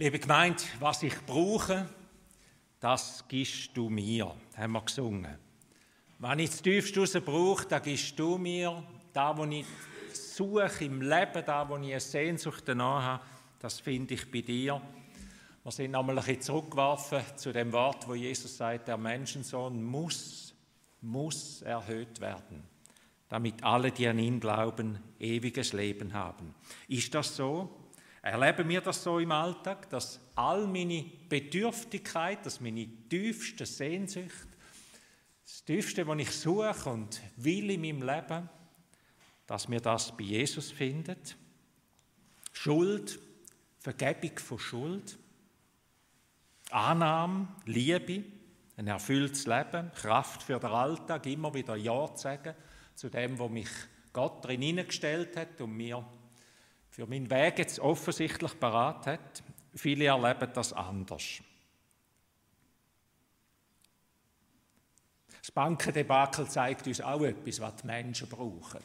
Liebe Gemeinde, was ich brauche, das gibst du mir, haben wir gesungen. Wenn ich das tiefste raus brauche, dann gibst du mir, da wo ich suche im Leben, da wo ich eine Sehnsucht danach habe, das finde ich bei dir. Wir sind einmal ein bisschen zurückgeworfen zu dem Wort, wo Jesus sagt, der Menschensohn muss, muss erhöht werden, damit alle, die an ihn glauben, ewiges Leben haben. Ist das so? Erleben wir das so im Alltag, dass all meine Bedürftigkeit, dass meine tiefste Sehnsucht, das tiefste, was ich suche und will in meinem Leben, dass wir das bei Jesus finden? Schuld, Vergebung von Schuld, Annahme, Liebe, ein erfülltes Leben, Kraft für den Alltag, immer wieder Ja zu sagen zu dem, wo mich Gott drin hineingestellt hat und mir für meinen Weg jetzt offensichtlich parat hat. Viele erleben das anders. Das Bankendebakel zeigt uns auch etwas, was die Menschen brauchen.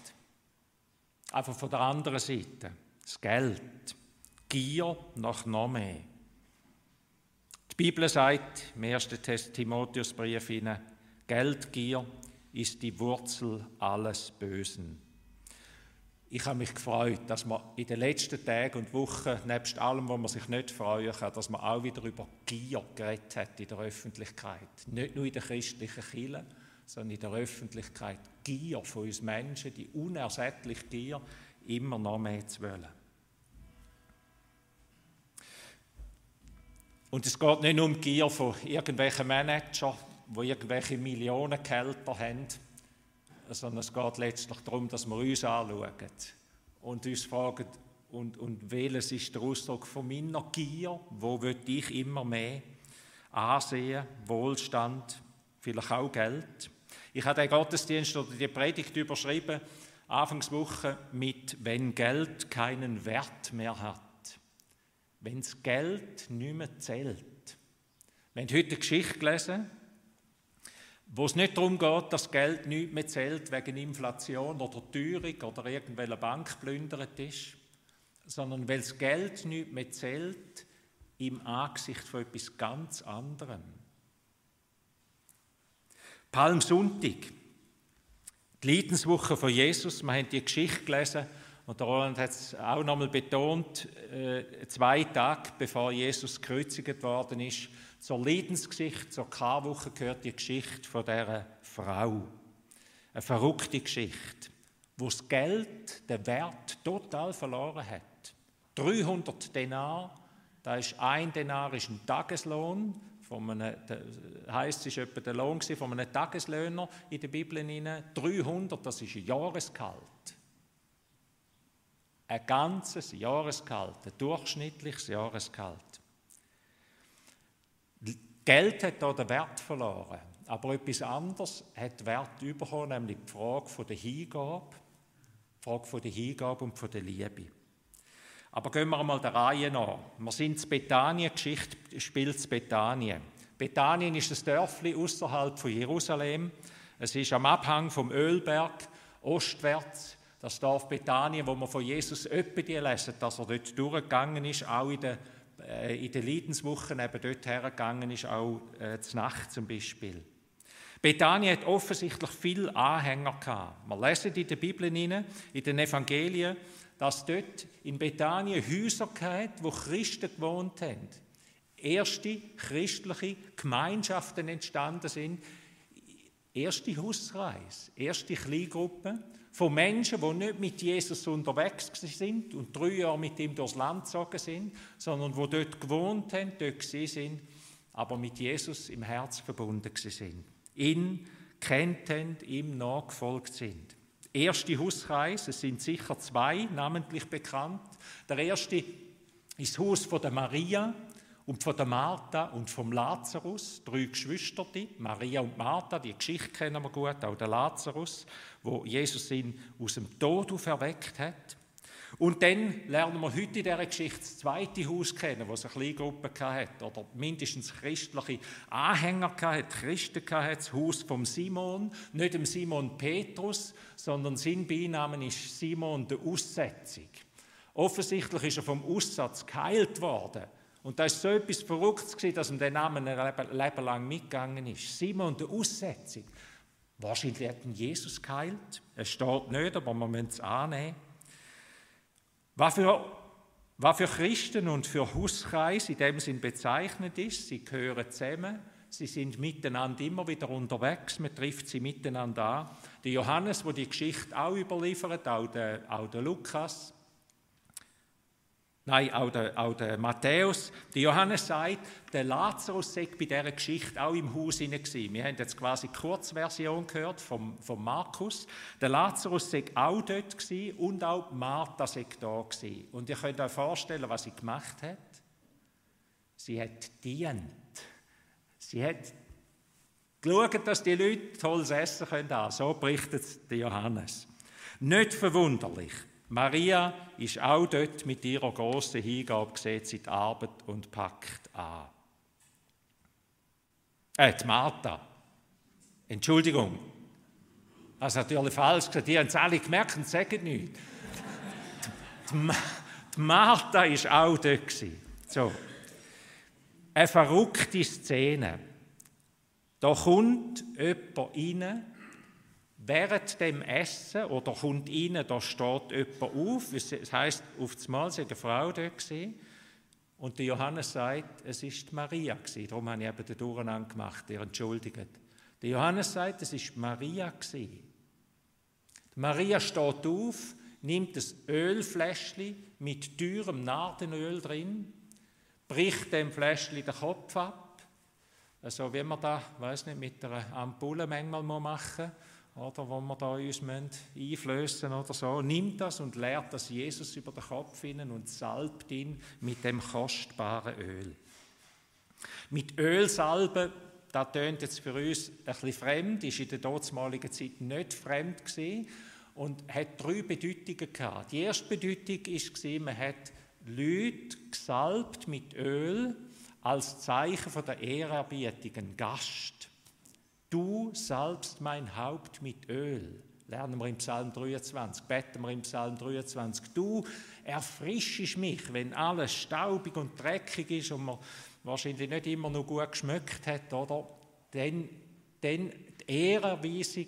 Einfach von der anderen Seite. Das Geld. Gier nach noch mehr. Die Bibel sagt im 1. Timotheusbrief, Geldgier ist die Wurzel alles Bösen. Ich habe mich gefreut, dass man in den letzten Tagen und Wochen, nebst allem, wo man sich nicht freuen kann, dass man auch wieder über Gier geredet hat in der Öffentlichkeit. Nicht nur in der christlichen Kirche, sondern in der Öffentlichkeit. Gier von uns Menschen, die unersättliche Gier, immer noch mehr zu wollen. Und es geht nicht nur um Gier von irgendwelchen Managern, die irgendwelche Millionengehälter haben, sondern es geht letztlich darum, dass wir uns anschauen und uns fragen, und, und welches ist der Ausdruck von meiner Gier? Wo will ich immer mehr Ansehen, Wohlstand, vielleicht auch Geld? Ich habe den Gottesdienst oder die Predigt überschrieben, Anfangswoche mit «Wenn Geld keinen Wert mehr hat». Wenn das Geld nicht mehr zählt. Wir haben heute eine Geschichte gelesen, wo es nicht darum geht, dass Geld nicht mehr zählt wegen Inflation oder Teuerung oder irgendwelcher Bank plündert ist, sondern weil das Geld nicht mehr zählt im Angesicht von etwas ganz anderem. Palmsonntag, die Leidenswoche von Jesus, wir haben die Geschichte gelesen und der Roland hat es auch nochmal betont, äh, zwei Tage bevor Jesus gekreuzigt worden ist, zur Leidensgeschichte, zur Karwoche gehört die Geschichte von dieser Frau. Eine verrückte Geschichte, wo das Geld den Wert total verloren hat. 300 Denar, da ist ein Denar ist ein Tageslohn, von heisst, es ist etwa der Lohn von einem Tageslöhner in der Bibel. 300, das ist ein Jahresgehalt. Ein ganzes Jahresgehalt, ein durchschnittliches Jahresgehalt. Geld hat hier den Wert verloren, aber etwas anderes hat Wert bekommen, nämlich die Frage der Hingabe, die Frage der Hingabe und der Liebe. Aber gehen wir einmal der Reihe nach. Wir sind in Bethanien, die Geschichte spielt in Bethanien. Bethanien ist ein Dörfli außerhalb von Jerusalem. Es ist am Abhang vom Ölberg, ostwärts. Das Dorf Bethanien, wo man von Jesus öppe lesen, dass er dort durchgegangen ist, auch in äh, in den Leidenswochen eben dort hergegangen ist, auch äh, zur Nacht zum Beispiel. Bethanien hat offensichtlich viele Anhänger gehabt. Wir lesen in der Bibel, in den Evangelien, dass dort in Bethanien Häuser gab, wo Christen gewohnt haben. Erste christliche Gemeinschaften entstanden sind. Erste Hausreise, erste Kleingruppen von Menschen, die nicht mit Jesus unterwegs sind und drei Jahre mit ihm durchs Land gezogen sind, sondern die dort gewohnt haben, dort sind, aber mit Jesus im Herz verbunden sind. Ihn kennt haben, ihm nachgefolgt sind. Erste Hauskreis, es sind sicher zwei namentlich bekannt. Der erste ist das Haus von der Maria, und von der Martha und vom Lazarus, drei Geschwister, Maria und Martha, die Geschichte kennen wir gut, auch der Lazarus, wo Jesus ihn aus dem Tod auferweckt hat. Und dann lernen wir heute in dieser Geschichte das zweite Haus kennen, wo es eine kleine Gruppe hatte, oder mindestens christliche Anhänger hatte, Christen hatte, das Haus vom Simon, nicht dem Simon Petrus, sondern sein Beinamen ist Simon der Aussetzung. Offensichtlich ist er vom Aussatz geheilt worden Und da ist so etwas Verrücktes gewesen, dass ihm der Name ein Leben lang mitgegangen ist. Simon der Aussetzung. Wahrscheinlich hat ihn Jesus geheilt. Es steht nicht, aber man muss es annehmen. Was für, was für Christen und für Hauskreis in dem Sinn bezeichnet ist, sie gehören zusammen, sie sind miteinander immer wieder unterwegs, man trifft sie miteinander an. Der Johannes, wo die Geschichte auch überliefert, auch der, auch der Lukas, Nein, auch der, auch der Matthäus. Der Johannes sagt, der Lazarus sei bei dieser Geschichte auch im Haus gewesen. Wir haben jetzt quasi die Kurzversion gehört vom, vom Markus. Der Lazarus sei auch dort gewesen und auch Martha sei da gewesen. Und ihr könnt euch vorstellen, was sie gemacht hat. Sie hat dient. Sie hat geschaut, dass die Leute tolles Essen können. So berichtet der Johannes. Nicht verwunderlich. Maria ist auch dort mit ihrer großen Hingabe gesetzt in die Arbeit und packt an. Äh, die Martha. Entschuldigung. Das ist natürlich falsch gesagt. Die haben es alle gemerkt und sagen nichts. Die, die Martha war auch dort. So. Eine verrückte Szene. Da kommt jemand rein, Während dem Essen oder kommt rein, da steht jemand auf, es heisst, auf das Mal sei eine Frau dort gewesen, und der Johannes sagt, es ist Maria gewesen. Darum habe ich eben den Durcheinander gemacht, ihr entschuldigt. Der Johannes sagt, es ist Maria gewesen. Maria steht auf, nimmt das Ölfläschchen mit teurem Nardenöl drin, bricht dem Fläschchen den Kopf ab, so wie man da, weiß nicht, mit einer Ampulle manchmal machen muss oder, wo wir da uns einflößen oder so, nimmt das und lehrt das Jesus über den Kopf hinein und salbt ihn mit dem kostbaren Öl. Mit Öl salben, das tönt jetzt für uns ein fremd, ist in der damaligen Zeit nicht fremd gewesen und hat drei Bedeutungen gehabt. Die erste Bedeutung war, man hat Leute gesalbt mit Öl als Zeichen von der Ehrerbietung, ein Gast. Du salbst mein Haupt mit Öl. Lernen wir im Psalm 23, beten wir im Psalm 23. Du erfrischst mich, wenn alles staubig und dreckig ist und man wahrscheinlich nicht immer noch gut geschmeckt hat, oder? Dann, dann die Ehrerweisung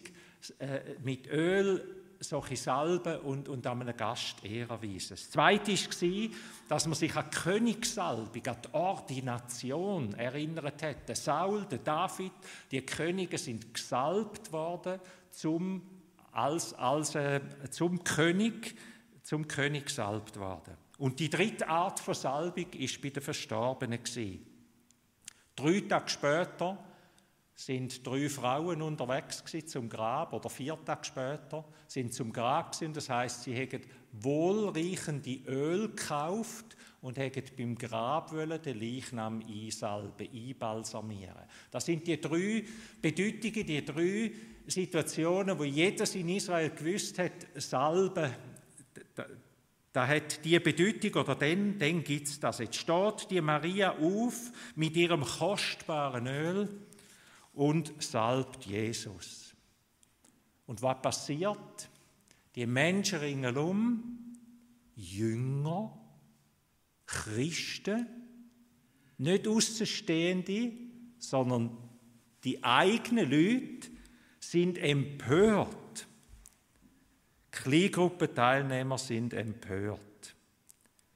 äh, mit Öl solche Salben und, und an einem Gast Ehre erweisen. Das Zweite war, dass man sich an die Königssalbung, an die Ordination erinnert hat. Der Saul, der David, die Könige sind gesalbt worden zum, als, als, äh, zum König, zum König gesalbt worden. Und die dritte Art von Salbung war bei den Verstorbenen. Drei Tage später sind drei Frauen unterwegs zum Grab oder vier Tage später sind zum Grab gewesen. Das heißt, sie hätten wohlriechende Öl gekauft und hätten beim Grab wollen den Leichnam einsalben, einbalsamieren. Das sind die drei Bedeutungen, die drei Situationen, wo jedes in Israel gewusst hat, Salben, da, da hat die Bedeutung oder dann, dann gibt es das. Jetzt steht die Maria auf mit ihrem kostbaren Öl und salbt Jesus. Und was passiert? Die Menschen ringsherum, Jünger, Christen, nicht Außenstehende, sondern die eigenen Leute sind empört. Kleingruppenteilnehmer sind empört.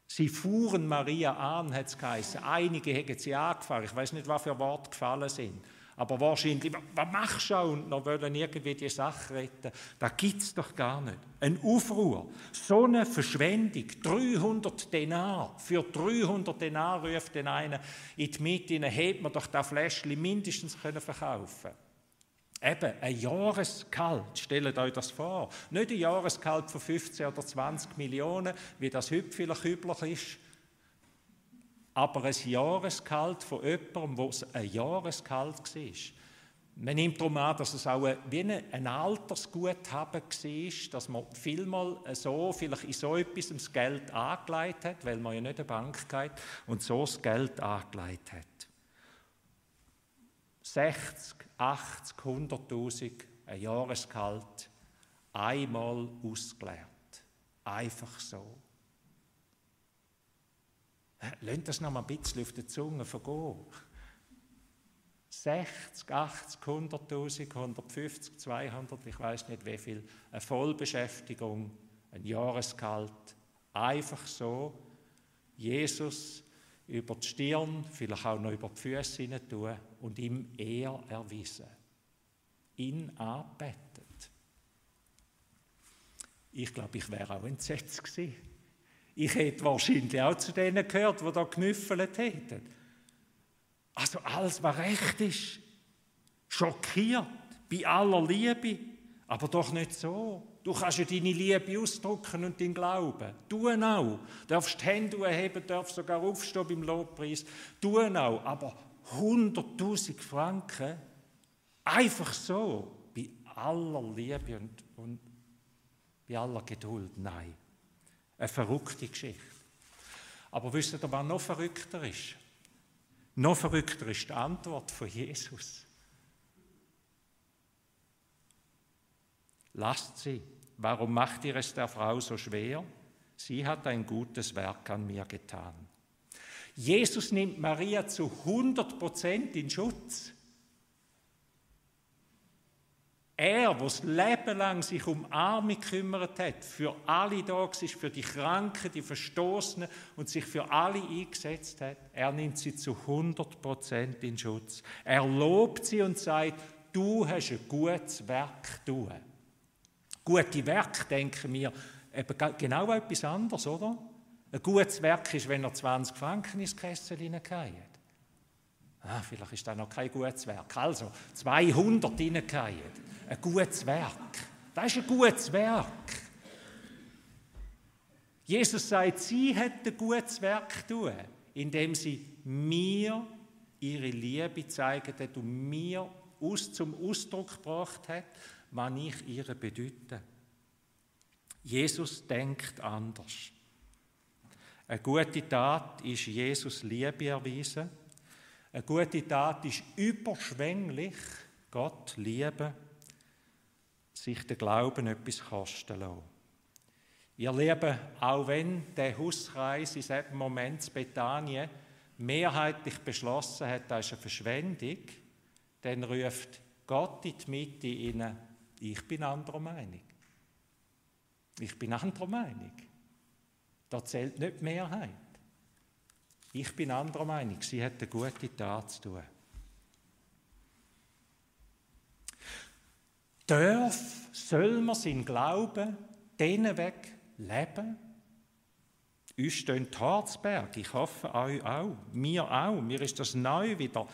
Sie fuhren Maria an, hat es geheißen. Einige haben sie angefahren. Ich weiß nicht, was für Worte gefallen sind. Aber wahrscheinlich, was machst du und noch wollen irgendwie die Sache retten? Das gibt es doch gar nicht. Ein Aufruhr, so eine Verschwendung, 300 Denar, für 300 Denar ruft den einen in die Mitte, hätte man doch das Fläschchen mindestens können verkaufen Eben, ein Jahresgehalt, stellt euch das vor. Nicht ein Jahresgehalt von 15 oder 20 Millionen, wie das heute vielleicht üblich ist, aber ein Jahresgehalt von jemandem, wo es ein Jahresgehalt war. Man nimmt darum an, dass es auch wie ein Altersguthaben war, dass man vielmal so, vielleicht in so etwas das Geld angelegt hat, weil man ja nicht eine Bank geht und so das Geld angelegt hat. 60, 80, 100'000, ein Jahresgehalt, einmal ausgeleert. Einfach so. Lasst das noch mal ein bisschen auf der Zunge vergehen. 60, 80, 100.000, 150, 200, ich weiß nicht wie viel, eine Vollbeschäftigung, ein Jahresgehalt, einfach so Jesus über die Stirn, vielleicht auch noch über die Füße hinein tun und ihm Ehr erweisen. Ihn anbeten. Ich glaube, ich wäre auch entsetzt gewesen. Ich hätte wahrscheinlich auch zu denen gehört, die da genüffelt hätten. Also alles, was recht ist, schockiert, bei aller Liebe, aber doch nicht so. Du kannst ja deine Liebe ausdrücken und deinen Glauben. Du auch. Du darfst die Hände erheben, darfst sogar aufstehen beim Lobpreis. Du auch. Aber 100.000 Franken, einfach so, bei aller Liebe und, und bei aller Geduld, nein. Eine verrückte Geschichte. Aber wisst ihr, was noch verrückter ist? Noch verrückter ist die Antwort von Jesus. Lasst sie. Warum macht ihr es der Frau so schwer? Sie hat ein gutes Werk an mir getan. Jesus nimmt Maria zu 100 Prozent in Schutz. Er, der das Leben lang sich um Arme gekümmert hat, für alle da war, für die Kranken, die Verstoßenen und sich für alle eingesetzt hat, er nimmt sie zu 100 Prozent in Schutz. Er lobt sie und sagt, du hast ein gutes Werk tun. Gute Werk, denken wir, eben genau etwas anderes, oder? Ein gutes Werk ist, wenn er 20 Franken ins Kessel hineingeht. Ah, vielleicht ist das noch kein gutes Werk. Also, 200 hineingehen. Ein gutes Werk. Das ist ein gutes Werk. Jesus sagt, sie hat ein gutes Werk tun, indem sie mir ihre Liebe gezeigt hat und mir aus, zum Ausdruck gebracht hat, was ich ihr bedeute. Jesus denkt anders. Eine gute Tat ist Jesus Liebe erweisen. Eine gute Tat ist überschwänglich Gott lieben sich der Glauben etwas kosten lassen. Ihr Lieben, auch wenn der Hauskreis in diesem Moment in Bethanien mehrheitlich beschlossen hat, das ist eine Verschwendung, dann ruft Gott in die Mitte ihnen, ich bin anderer Meinung. Ich bin anderer Meinung. Da zählt nicht die Mehrheit. Ich bin anderer Meinung. Sie hat eine gute Tat zu tun. Darf, soll man seinen Glauben denen weg leben? Uns stehen die Harzberg, ich hoffe euch auch, mir auch. Mir ist das neu wieder,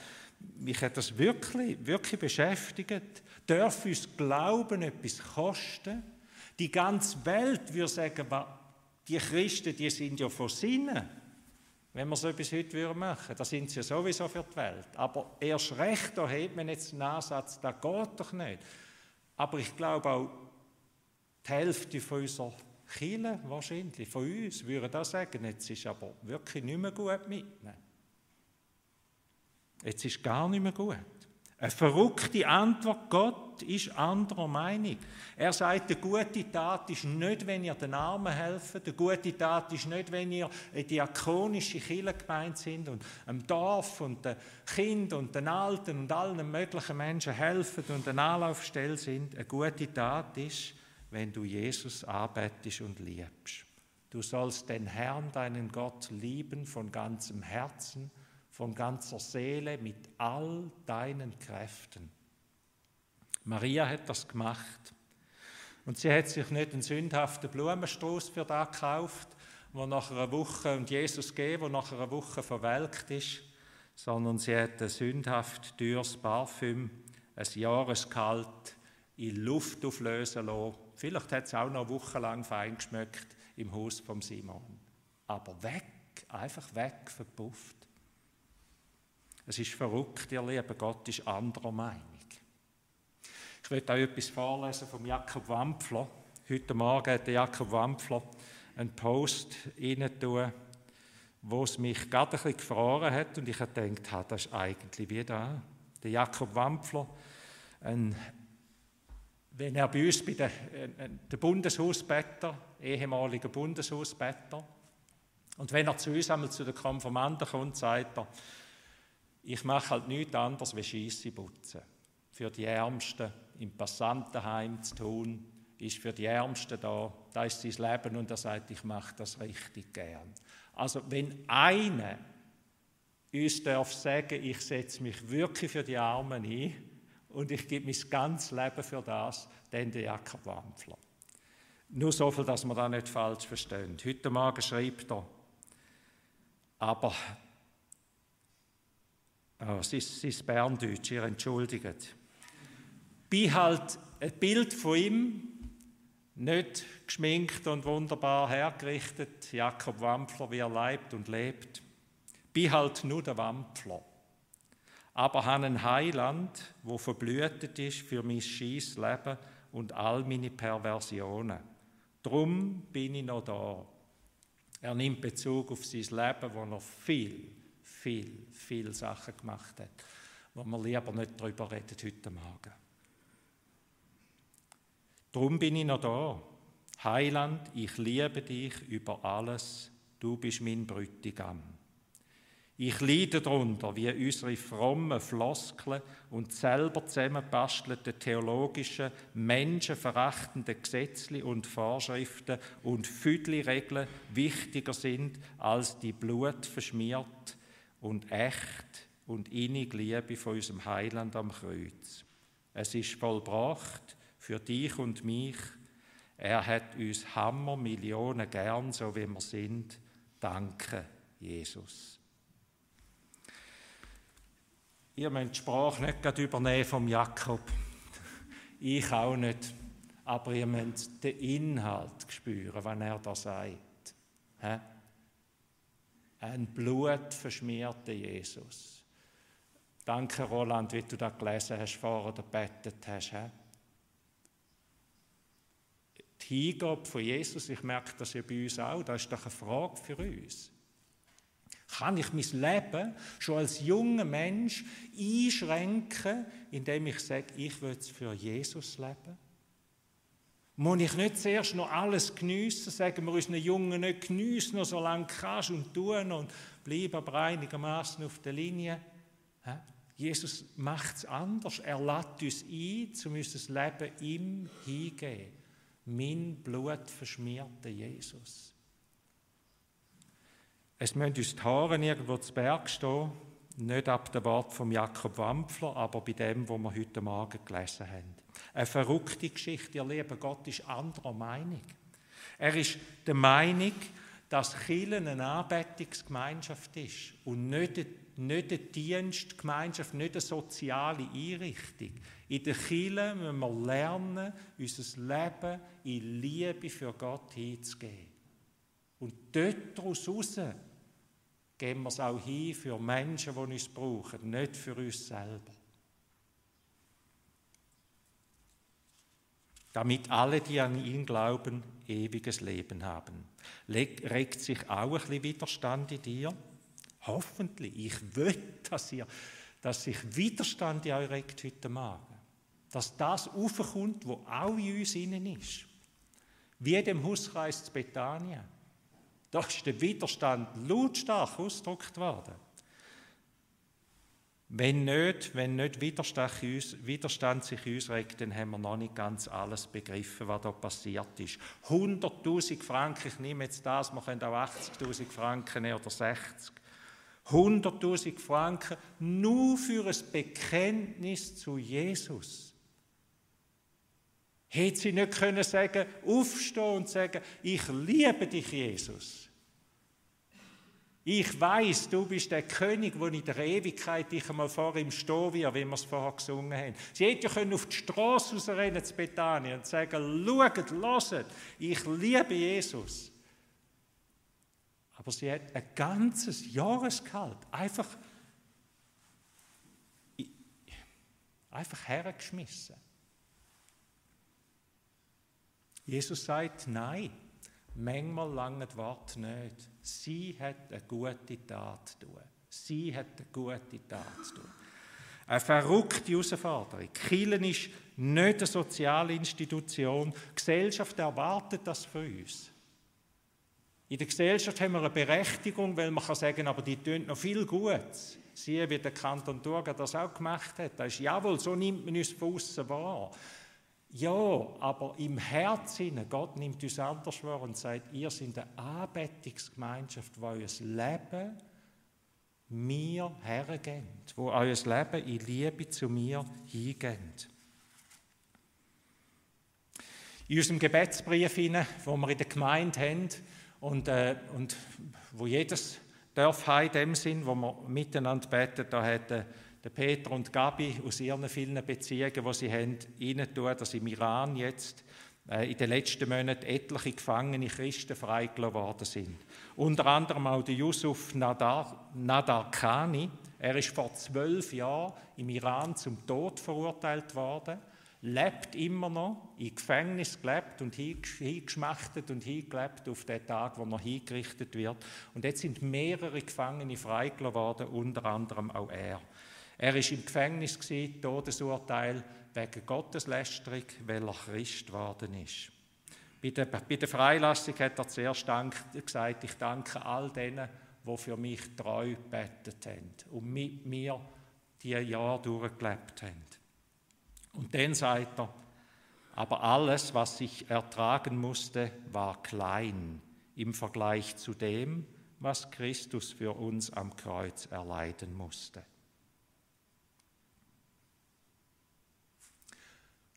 mich hat das wirklich, wirklich beschäftigt. Darf uns Glauben etwas kosten? Die ganze Welt würde sagen, die Christen, die sind ja von Sinnen. Wenn wir so etwas heute machen würden, da sind sie ja sowieso für die Welt. Aber erst recht, da hat man jetzt einen Ansatz, das geht doch nicht. Aber ich glaube auch, die Hälfte von unserer Kirche, wahrscheinlich, von uns, würde das sagen, jetzt ist aber wirklich nicht mehr gut mitnehmen. Jetzt ist gar nicht mehr gut. Eine verrückte Antwort, Gott ist anderer Meinung. Er sagt, die gute Tat ist nicht, wenn ihr den Armen helft, die gute Tat ist nicht, wenn ihr eine diakonische Kirche gemeint sind und einem Dorf und den Kindern und den Alten und allen möglichen Menschen helfen und eine Anlaufstelle sind. Eine gute Tat ist, wenn du Jesus arbeitest und liebst. Du sollst den Herrn, deinen Gott, lieben von ganzem Herzen, von ganzer Seele, mit all deinen Kräften. Maria hat das gemacht. Und sie hat sich nicht einen sündhaften Blumenstrauß für das gekauft, wo nach einer Woche und Jesus gegeben, wo nach einer Woche verwelkt ist, sondern sie hat ein sündhaft teures Parfüm, ein Jahreskalt in Luft auflösen lassen. Vielleicht hat es auch noch wochenlang fein geschmeckt im Haus vom Simon. Aber weg, einfach weg, verpufft. Es ist verrückt, ihr Lieben, Gott ist anderer Meinung. Ich möchte auch etwas vorlesen vom Jakob Wampfler. Heute Morgen hat Jakob Wampfler einen Post tun, wo es mich gerade ein bisschen gefroren hat und ich habe gedacht, das ist eigentlich wie da. Der Jakob Wampfler, ein, wenn er bei uns bei äh, der Bundeshausbetter, ehemaliger Bundeshausbetter, Und wenn er zu uns einmal zu den Konformanten kommt, sagt er, ich mache halt nichts anderes wie Scheisse putzen. Für die Ärmsten im Passantenheim zu tun, ist für die Ärmsten da. Da ist sein Leben und er sagt, ich mache das richtig gern. Also wenn einer uns darf sagen, ich setze mich wirklich für die Armen ein und ich gebe mein ganzes Leben für das, dann der Jakob Wampfler. Nur so viel, dass wir das nicht falsch verstehen. Heute Morgen schreibt er, aber oh, es ist, es ist Berndeutsch, ihr entschuldigt. Bin halt ein Bild von ihm, nicht geschminkt und wunderbar hergerichtet, Jakob Wampfler, wie er leibt und lebt. Bin halt nur der Wampfler. Aber habe ein Heiland, wo verblühtet ist für mein scheiß Leben und all meine Perversionen. Drum bin ich noch da. Er nimmt Bezug auf sein Leben, wo er viel, viel, viel Sachen gemacht hat, wo wir lieber nicht darüber reden heute Morgen. Drum bin ich noch da. Heiland, ich liebe dich über alles. Du bist mein Brütigam. Ich leide darunter, wie unsere frommen Floskeln und selber zusammenbastelten theologischen, menschenverachtenden Gesetze und Vorschriften und Füdli-Regeln wichtiger sind als die blutverschmiert und echt und innige Liebe von unserem Heiland am Kreuz. Es ist vollbracht für dich und mich. Er hat uns Hammer Millionen gern, so wie wir sind. Danke, Jesus. Ihr müsst die Sprache nicht gerade übernehmen vom Jakob. Ich auch nicht. Aber ihr müsst den Inhalt spüren, wenn er da sagt. Ein blutverschmierter Jesus. Danke, Roland, wie du das gelesen hast, vorher oder betet hast. Die Hingabe von Jesus, ich merke das ja bei uns auch, das ist doch eine Frage für uns. Kann ich mein Leben schon als junger Mensch einschränken, indem ich sage, ich will es für Jesus leben? Muss ich nicht zuerst noch alles geniessen, sagen wir unseren Jungen nicht geniessen, noch so lange kannst und tun und bleib aber einigermaßen auf der Linie? Jesus macht es anders. Er lädt uns ein, zu unser Leben ihm hingeben. Mein Blut verschmierter Jesus. Es müssen uns die Haare irgendwo zu Berg stehen, nicht ab dem Wort von Jakob Wampfler, aber bei dem, wo wir heute Morgen gelesen haben. Eine verrückte Geschichte, ihr lieben Gott ist anderer Meinung. Er ist der Meinung, dass Kirche eine Anbetungsgemeinschaft ist und nicht, nicht eine Dienstgemeinschaft, nicht eine soziale Einrichtung. In der Kirche müssen wir lernen, unser Leben in Liebe für Gott hinzugeben. Und dort daraus geben wir es auch hin für Menschen, die uns brauchen, nicht für uns selber. Damit alle, die an ihn glauben, ewiges Leben haben. Regt sich auch ein bisschen Widerstand in dir? Hoffentlich. Ich will, dass, ihr, dass sich Widerstand in euch regt heute Morgen. Dass das aufkommt, wo auch in uns innen ist. Wie in dem Hauskreis zu Bethanien. Da ist der Widerstand lautstark ausgedrückt worden. Wenn nicht, wenn nicht Widerstand sich uns regt, dann haben wir noch nicht ganz alles begriffen, was da passiert ist. 100.000 Franken, ich nehme jetzt das, wir können auch 80.000 Franken nehmen oder 60. 100.000 Franken nur für ein Bekenntnis zu Jesus. Hätte sie nicht können sagen, aufstehen und sagen, ich liebe dich, Jesus. Ich weiß, du bist der König, wo in der Ewigkeit dich einmal vor ihm stehen wird, wie wir es vorher gesungen haben. Sie hätten ja auf die Straße rausrennen zu Bethanien und sagen, schaut, hört, ich liebe Jesus. Aber sie hat ein ganzes Jahresgehalt einfach, einfach hergeschmissen. Jesus sagt, nein, manchmal lange Wort nicht. Sie hat eine gute Tat zu tun. Sie hat eine gute Tat zu tun. Eine verrückte Herausforderung. Kielen ist nicht eine soziale Institution. Die Gesellschaft erwartet das von uns. In der Gesellschaft haben wir eine Berechtigung, weil man kann sagen, aber die tun noch viel Gutes. Siehe, wie der Kanton Thurgau das auch gemacht hat. Das ist, jawohl, so nimmt man uns von außen wahr. Ja, aber im Herzen, Gott nimmt uns anders wahr und sagt, ihr seid eine Anbetungsgemeinschaft, wo euer Leben mir hergeht, wo euer Leben in Liebe zu mir hingeht. In unserem Gebetsbrief, den wir in der Gemeinde haben und, äh, und wo jedes Dorf in dem Sinn, wo wir miteinander beten, da hat äh, der Peter und Gabi aus ihren vielen Beziehungen, die sie haben, ihnen tun, dass im Iran jetzt äh, in den letzten Monaten etliche gefangene Christen freigelassen worden sind. Unter anderem auch der Yusuf Nadar, Nadar Khani. Er ist vor zwölf Jahren im Iran zum Tod verurteilt worden, lebt immer noch, im Gefängnis gelebt und hingeschmachtet und hingelebt auf den Tag, wo er hingerichtet wird. Und jetzt sind mehrere Gefangene freigelassen worden, unter anderem auch er. Er war im Gefängnis, Todesurteil wegen Gotteslästerung, weil er Christ geworden ist. Bei der, bei der Freilassung hat er zuerst gesagt, ich danke all denen, die für mich treu gebetet haben und mit mir die Jahre durchgelebt haben. Und dann sagt er, aber alles, was ich ertragen musste, war klein im Vergleich zu dem, was Christus für uns am Kreuz erleiden musste.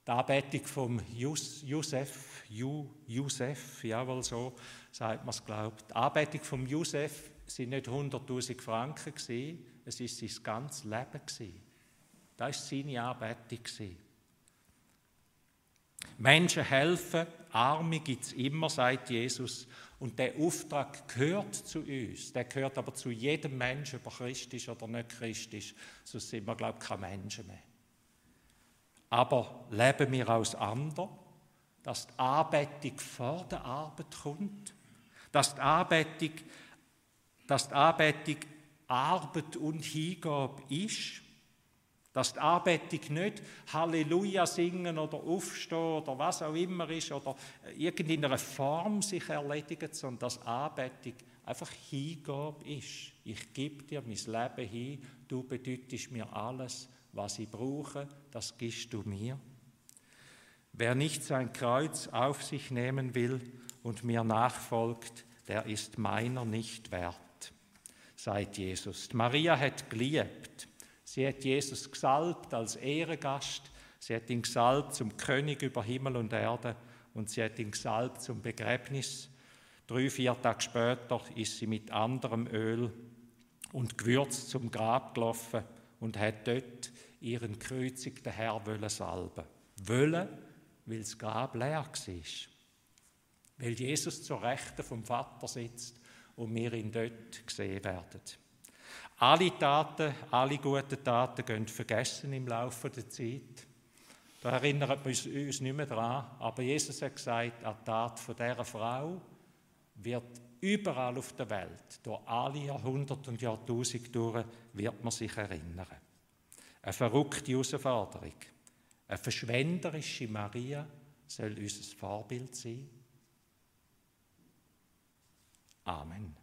Die Anbetung vom Josef, Josef, jawohl so sagt man es glaubt. Die Anbetung vom Josef sind nicht 100.000 Franken gewesen, es ist sein ganzes Leben gewesen. Das ist seine Anbetung gewesen. Menschen helfen, Arme gibt es immer, sagt Jesus. Und der Auftrag gehört zu uns. Der gehört aber zu jedem Menschen, ob er christlich oder nicht christlich. Sonst sind wir, glaube ich, keine Menschen mehr. Aber leben wir aus anders, dass die Anbetung vor der Arbeit kommt, dass die Anbetung, dass die Anbetung Arbeit und Hingabe ist, dass die Anbetung nicht Halleluja singen oder aufstehen oder was auch immer ist oder irgendeiner Form sich erledigt, sondern dass Anbetung einfach Hingabe ist. Ich gebe dir mein Leben hin, du bedeutest mir alles was ich brauche, das gibst du mir. Wer nicht sein Kreuz auf sich nehmen will und mir nachfolgt, der ist meiner nicht wert, sagt Jesus. Maria hat geliebt. Sie hat Jesus gesalbt als Ehrengast. Sie hat ihn gesalbt zum König über Himmel und Erde und sie hat ihn gesalbt zum Begräbnis. Drei, vier Tage später ist sie mit anderem Öl und Gewürz zum Grab gelaufen und hat dort ihren kreuzigten Herr wollen salben. Wollen, weil das Grab leer war. Weil Jesus zur Rechten vom Vater sitzt und wir ihn dort gesehen werden. Alle Taten, alle guten Taten gehen vergessen im Laufe der Zeit. Da erinnert wir uns nicht mehr daran. Aber Jesus hat gesagt, an die Tat von dieser Frau wird überall auf der Welt, durch alle Jahrhunderte und Jahrtausende durch, wird man sich erinnern. Eine verrückte Herausforderung. Eine verschwenderische Maria soll unser Vorbild sein. Amen.